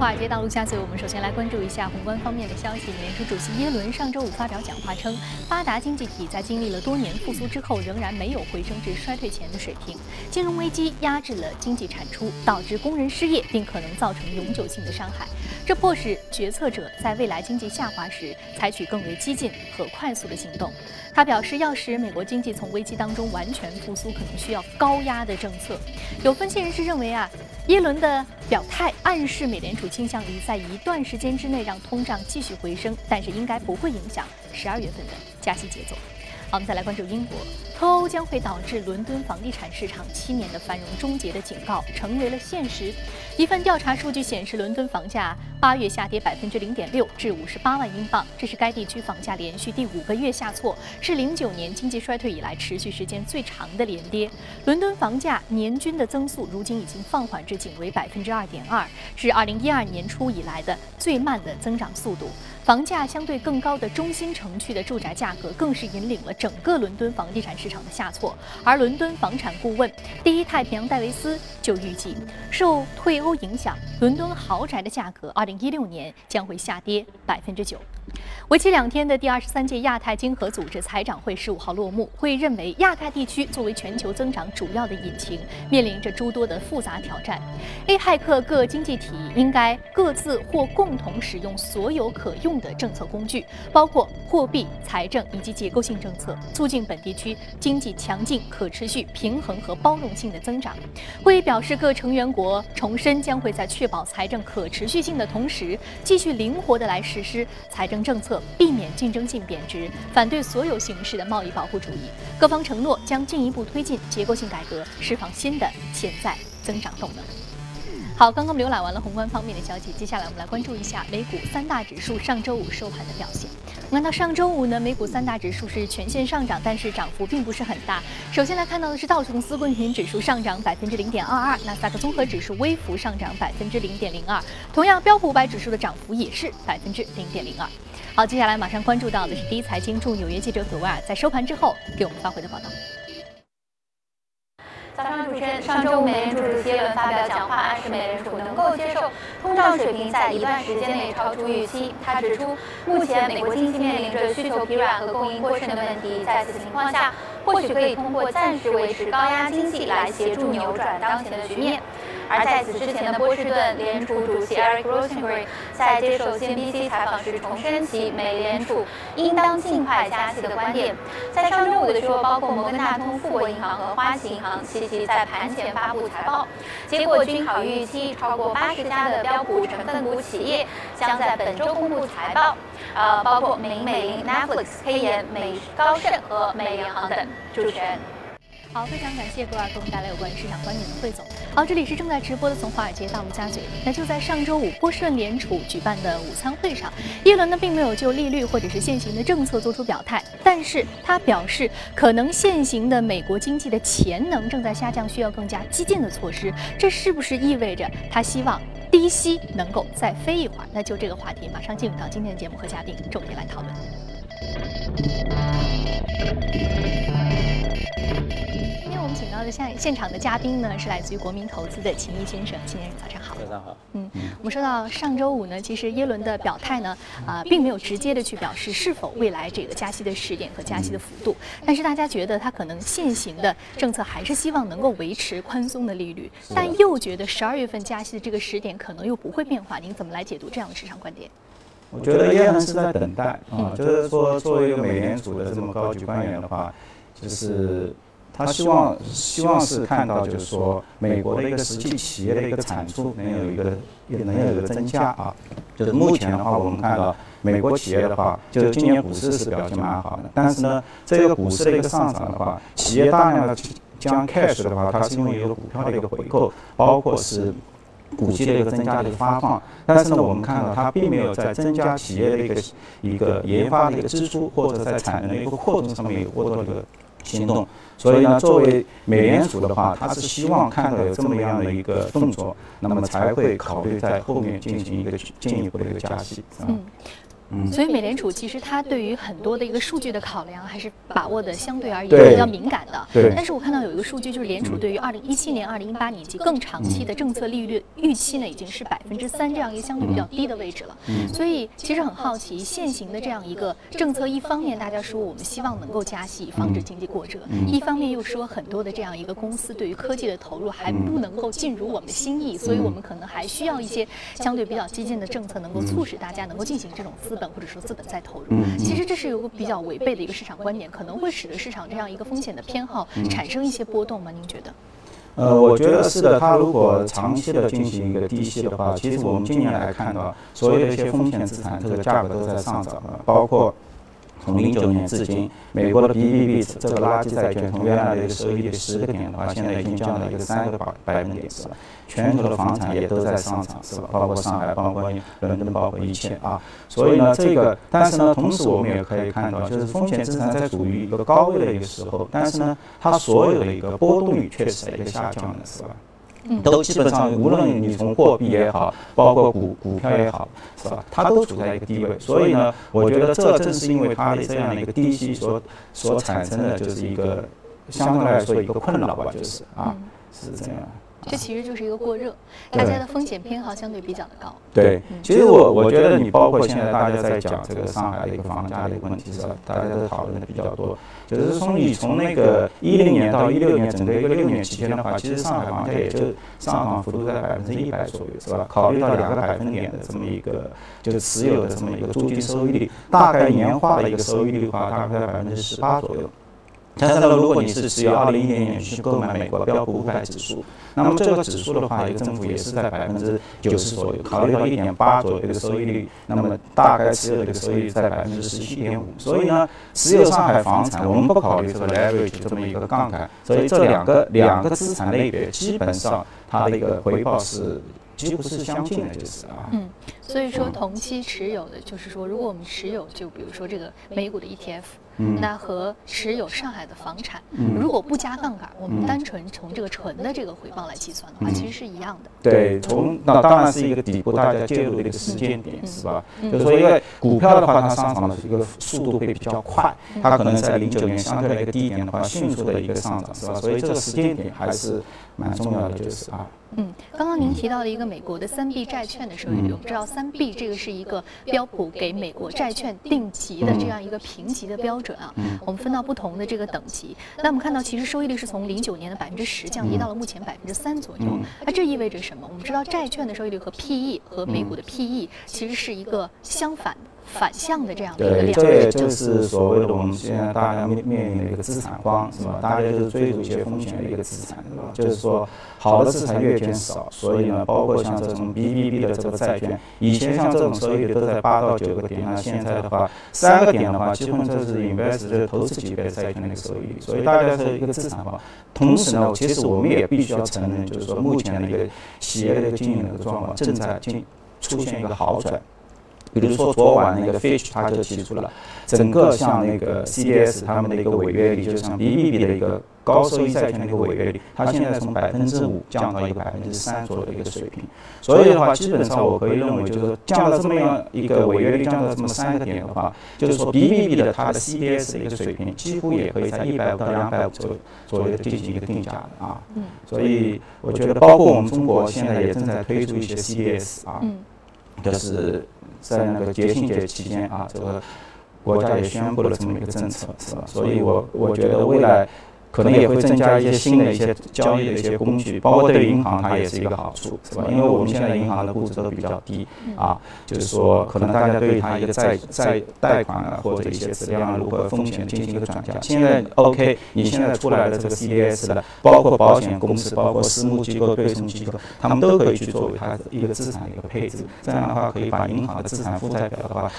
华尔街道路加嘴，我们首先来关注一下宏观方面的消息。美联储主席耶伦上周五发表讲话称，发达经济体在经历了多年复苏之后，仍然没有回升至衰退前的水平。金融危机压制了经济产出，导致工人失业，并可能造成永久性的伤害。这迫使决策者在未来经济下滑时采取更为激进和快速的行动。他表示，要使美国经济从危机当中完全复苏，可能需要高压的政策。有分析人士认为啊，耶伦的表态暗示美联储倾向于在一段时间之内让通胀继续回升，但是应该不会影响十二月份的加息节奏。好，我们再来关注英国。脱欧将会导致伦敦房地产市场七年的繁荣终结的警告成为了现实。一份调查数据显示，伦敦房价八月下跌百分之零点六，至五十八万英镑，这是该地区房价连续第五个月下挫，是零九年经济衰退以来持续时间最长的连跌。伦敦房价年均的增速如今已经放缓至仅为百分之二点二，是二零一二年初以来的最慢的增长速度。房价相对更高的中心城区的住宅价格，更是引领了整个伦敦房地产市场的下挫。而伦敦房产顾问第一太平洋戴维斯就预计，受退欧影响，伦敦豪宅的价格二零一六年将会下跌百分之九。为期两天的第二十三届亚太经合组织财长会十五号落幕。会议认为，亚太地区作为全球增长主要的引擎，面临着诸多的复杂挑战。APEC 各经济体应该各自或共同使用所有可用的政策工具，包括货币、财政以及结构性政策，促进本地区经济强劲、可持续、平衡和包容性的增长。会议表示，各成员国重申将会在确保财政可持续性的同时，继续灵活地来实施财政政策。避免竞争性贬值，反对所有形式的贸易保护主义。各方承诺将进一步推进结构性改革，释放新的潜在增长动能。好，刚刚浏览完了宏观方面的消息，接下来我们来关注一下美股三大指数上周五收盘的表现。我们看到上周五呢，美股三大指数是全线上涨，但是涨幅并不是很大。首先来看到的是道琼斯工业平指数上涨百分之零点二二，纳斯达克综合指数微幅上涨百分之零点零二，同样标普五百指数的涨幅也是百分之零点零二。好，接下来马上关注到的是第一财经驻纽约记者葛维尔在收盘之后给我们发回的报道。早上主持人，上周美联储主席耶伦发表讲话，暗示美联储能够接受通胀水平在一段时间内超出预期。他指出，目前美国经济面临着需求疲软和供应过剩的问题，在此情况下，或许可以通过暂时维持高压经济来协助扭转当前的局面。而在此之前的波士顿联储主席 Eric Rosenberg 在接受 CNBC 采访时重申其美联储应当尽快加息的观点。在上周五的时候，包括摩根大通、富国银行和花旗银行齐齐在盘前发布财报，结果均好于预期，超过八十家的标普成分股企业将在本周公布财报，呃，包括美美林、Netflix、黑岩、美高盛和美银行等。主持人。好，非常感谢格尔给我们带来有关市场观点的汇总。好，这里是正在直播的从华尔街到陆家嘴。那就在上周五，波士顿联储举办的午餐会上，耶伦呢并没有就利率或者是现行的政策做出表态，但是他表示，可能现行的美国经济的潜能正在下降，需要更加激进的措施。这是不是意味着他希望低息能够再飞一会儿？那就这个话题，马上进入到今天的节目和嘉宾重点来讨论。现现场的嘉宾呢，是来自于国民投资的秦毅先生。秦先生，早上好。早上好。嗯，我们说到上周五呢，其实耶伦的表态呢，啊，并没有直接的去表示是否未来这个加息的时点和加息的幅度，但是大家觉得他可能现行的政策还是希望能够维持宽松的利率，但又觉得十二月份加息的这个时点可能又不会变化。您怎么来解读这样的市场观点？我觉得耶伦是在等待啊，就是说作为一个美联储的这么高级官员的话，就是。他希望希望是看到，就是说美国的一个实际企业的一个产出能有一个能有一个增加啊。就是目前的话，我们看到美国企业的话，就是今年股市是表现蛮好的。但是呢，这个股市的一个上涨的话，企业大量的将 cash 的话，它是因为一个股票的一个回购，包括是股息的一个增加的一个发放。但是呢，我们看到它并没有在增加企业的一个一个研发的一个支出，或者在产能的一个扩充上面有过多的一个行动。所以呢，作为美联储的话，它是希望看到有这么样的一个动作，那么才会考虑在后面进行一个进一步的一个加息。嗯，所以美联储其实它对于很多的一个数据的考量还是把握的相对而言对比较敏感的。对。但是我看到有一个数据，就是联储对于二零一七年、二零一八年及更长期的政策利率预期呢，已经是百分之三这样一个相对比较低的位置了。所以其实很好奇，现行的这样一个政策，一方面大家说我们希望能够加息，防止经济过热；一方面又说很多的这样一个公司对于科技的投入还不能够尽如我们的心意，所以我们可能还需要一些相对比较激进的政策，能够促使大家能够进行这种资本或者说资本再投入。其实这是有个比较违背的一个市场观点，可能会使得市场这样一个风险的偏好产生一些波动吗？您觉得？呃，我觉得是的，它如果长期的进行一个低息的话，其实我们今年来看到，所有的一些风险资产这个价格都在上涨的，包括从零九年至今，美国的 BBB 这个垃圾债券从原来的一个收益率十个点的话，现在已经降到一个三个百百分点是吧？全球的房产也都在上涨是吧？包括上海，包括伦敦，包括一切啊。所以呢，这个，但是呢，同时我们也可以看到，就是风险资产在处于一个高位的一个时候，但是呢，它所有的一个波动率确实在一个下降的是吧？都基本上，无论你从货币也好，包括股股票也好，是吧？它都处在一个低位。所以呢，我觉得这正是因为它的这样的一个低息所所产生的，就是一个相对来说一个困扰吧，就是啊，是这样。这其实就是一个过热，大家的风险偏好相对比较的高。对，其实我我觉得你包括现在大家在讲这个上海的一个房价的一个问题是吧？大家都讨论的比较多。就是从你从那个一零年到一六年整个一个六年期间的话，其实上海房价也就上涨幅度在百分之一百左右，是吧？考虑到两个百分点的这么一个就是持有的这么一个租金收益率，大概年化的一个收益率的话，大概在百分之十八左右。但是呢，如果你是持有二零一零年去购买美国标普五百指数，那么这个指数的话，一个政府也是在百分之九十左右。考虑到一点八左右的收益率，那么大概持有的这个收益率在百分之十七点五。所以呢，持有上海房产，我们不考虑这个 leverage 这么一个杠杆，所以这两个两个资产类别基本上它的一个回报是几乎是相近的，就是啊。嗯，所以说同期持有的，就是说，如果我们持有，就比如说这个美股的 ETF。那和持有上海的房产，如果不加杠杆，我们单纯从这个纯的这个回报来计算的话，其实是一样的。对，从那当然是一个底部，大家介入的一个时间点，是吧？就是说，因为股票的话，它上涨的一个速度会比较快，它可能在零九年相对的一个低点的话，迅速的一个上涨，是吧？所以这个时间点还是蛮重要的，就是啊。嗯，刚刚您提到了一个美国的三 B 债券的收益率，我们知道三 B 这个是一个标普给美国债券定级的这样一个评级的标准啊。我们分到不同的这个等级，那我们看到其实收益率是从零九年的百分之十降低到了目前百分之三左右。那这意味着什么？我们知道债券的收益率和 PE 和美股的 PE 其实是一个相反的。反向的这样的一个对，这也就是所谓的我们现在大家面面临的一个资产荒，是吧？大家就是追逐一些风险的一个资产，是吧？就是说，好的资产越减少，所以呢，包括像这种 BBB 的这个债券，以前像这种收益率都在八到九个点，那现在的话，三个点的话，基本就是 invest 就是投资级别的债券的一个收益率，所以大家是一个资产化。同时呢，其实我们也必须要承认，就是说目前的一个企业的一个经营的一个状况正在进出现一个好转。比如说昨晚那个 Fitch 他就提出了，整个像那个 CDS 他们的一个违约率，就像 BBB 的一个高收益债券的一个违约率，它现在从百分之五降到一个百分之三左右的一个水平。所以的话，基本上我可以认为，就是说降到这么样一个违约率降到这么三个点的话，就是说 BBB 的它的 CDS 的一个水平，几乎也可以在一百五到两百五左右左右进行一个定价的啊。所以我觉得，包括我们中国现在也正在推出一些 CDS 啊，就是。在那个节庆节期间啊，这个国家也宣布了这么一个政策，是吧？所以我我觉得未来可能也会增加一些新的一些交易的一些工具，包括对银行它也是一个好处，是吧？因为我们现在银行的估值都比较低啊，就是说可能大家对它一个债债贷款啊或者一些质量如何风险进行一个转嫁。现在 OK，你现在出来的这个 CDS 的，包括保险公司、包括私募机构、对冲机构，他们都可以去作为它的一个资产的一个配置，这样的话可以把银行的资产负债表的话。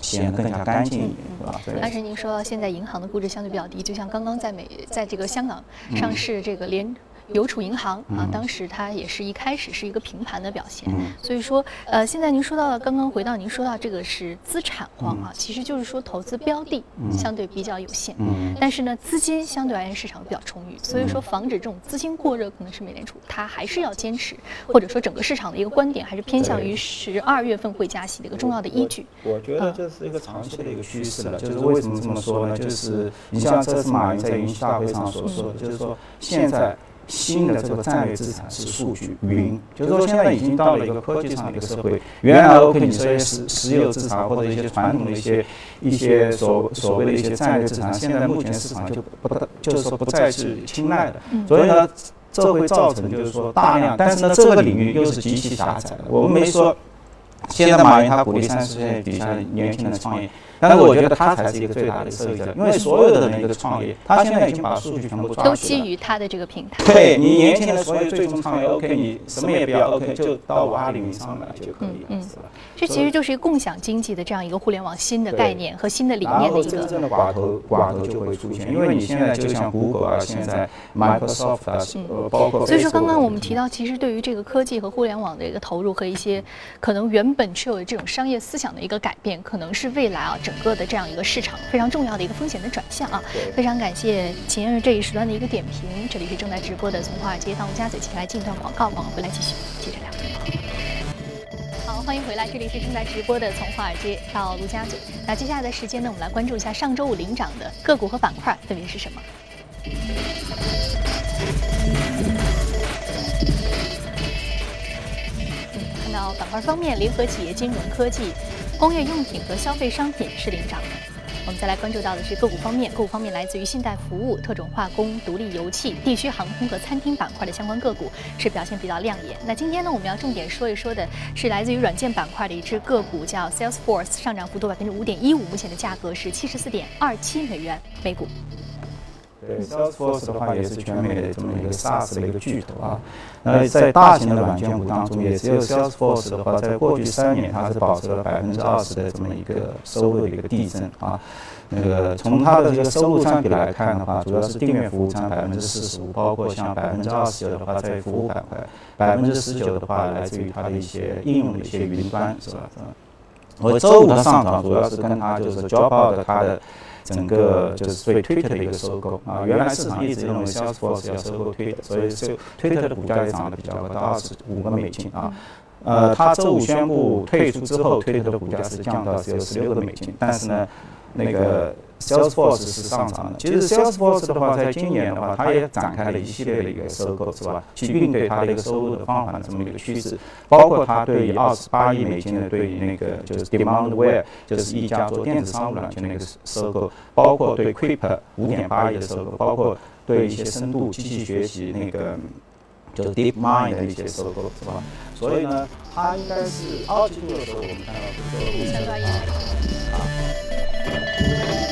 显得更加干净一点，是吧？但是您说现在银行的估值相对比较低，就像刚刚在美，在这个香港上市这个联。邮储银行啊，当时它也是一开始是一个平盘的表现。嗯所以说，呃，现在您说到了，刚刚回到您说到这个是资产荒啊，其实就是说投资标的相对比较有限，嗯但是呢，资金相对而言市场比较充裕，所以说防止这种资金过热，可能是美联储它还是要坚持，或者说整个市场的一个观点还是偏向于十二月份会加息的一个重要的依据。我觉得这是一个长期的一个趋势了。就是为什么这么说呢？就是你像这次马云在云栖大会上所说的，就是说现在。新的这个战略资产是数据云，就是说现在已经到了一个科技上的一个社会。原来 OK，你说一些石石油资产或者一些传统的一些一些所所谓的一些战略资产，现在目前市场就不大，就是说不再是青睐的。所以呢，这会造成就是说大量，但是呢，这个领域又是极其狭窄的。我们没说。现在马云他鼓励三十岁底下年轻人创业，但是我觉得他才是一个最大的受益者，因为所有的人一个创业，他现在已经把数据全部抓都基于它的这个平台。对你年轻的，所有最终创业，OK，你什么也不要，OK，就到五二零以上来就可以了，是吧？这其实就是一个共享经济的这样一个互联网新的概念和新的理念的一个。真正的寡头寡头就会出现，因为你现在就像 Google 啊，现在 Microsoft 啊，呃，包括所以说，刚刚我们提到，其实对于这个科技和互联网的一个投入和一些可能原本持有的这种商业思想的一个改变，可能是未来啊整个的这样一个市场非常重要的一个风险的转向啊。非常感谢秦先生这一时段的一个点评。这里是正在直播的从华尔街到陆家嘴，接下来进一段广告，广告回来继续接着聊。好，欢迎回来，这里是正在直播的从华尔街到陆家嘴。那接下来的时间呢，我们来关注一下上周五领涨的个股和板块分别是什么。看到板块方面，联合企业、金融科技、工业用品和消费商品是领涨的。我们再来关注到的是个股方面，个股方面来自于信贷服务、特种化工、独立油气、地区航空和餐厅板块的相关个股是表现比较亮眼。那今天呢，我们要重点说一说的是来自于软件板块的一只个股，叫 Salesforce，上涨幅度百分之五点一五，目前的价格是七十四点二七美元每股。对 Salesforce 的话也是全美的这么一个 SaaS 的一个巨头啊。那在大型的软件股当中，也只有 Salesforce 的话，在过去三年它是保持了百分之二十的这么一个收入的一个递增啊。那个从它的这个收入占比来看的话，主要是订阅服务占百分之四十五，包括像百分之二十九的话在服务板块，百分之十九的话来自于它的一些应用的一些云端，是吧？是吧？我周五的上涨主要是跟他就是 Dropout 它的整个就是对 Twitter 的一个收购啊，原来市场一直认为 Salesforce 要收购 Twitter，所以就 Twitter 的股价也涨得比较高，到二十五个美金啊。呃，他周五宣布退出之后，Twitter 的股价是降到只有十六个美金，但是呢，那个 Salesforce 是上涨的。其实 Salesforce 的话，在今年的话，它也展开了一系列的一个收购，是吧？去应对它的一个收入的放缓的这么一个趋势，包括它对于二十八亿美金的对于那个就是 Demandware，就是一家做电子商务软件的一个收购，包括对 Quip 五点八亿的收购，包括对一些深度机器学习那个。就是 DeepMind 的一些收购，是吧？所以呢，它应该是二季度的时候，我们看到是收购相对而言啊。Thank you.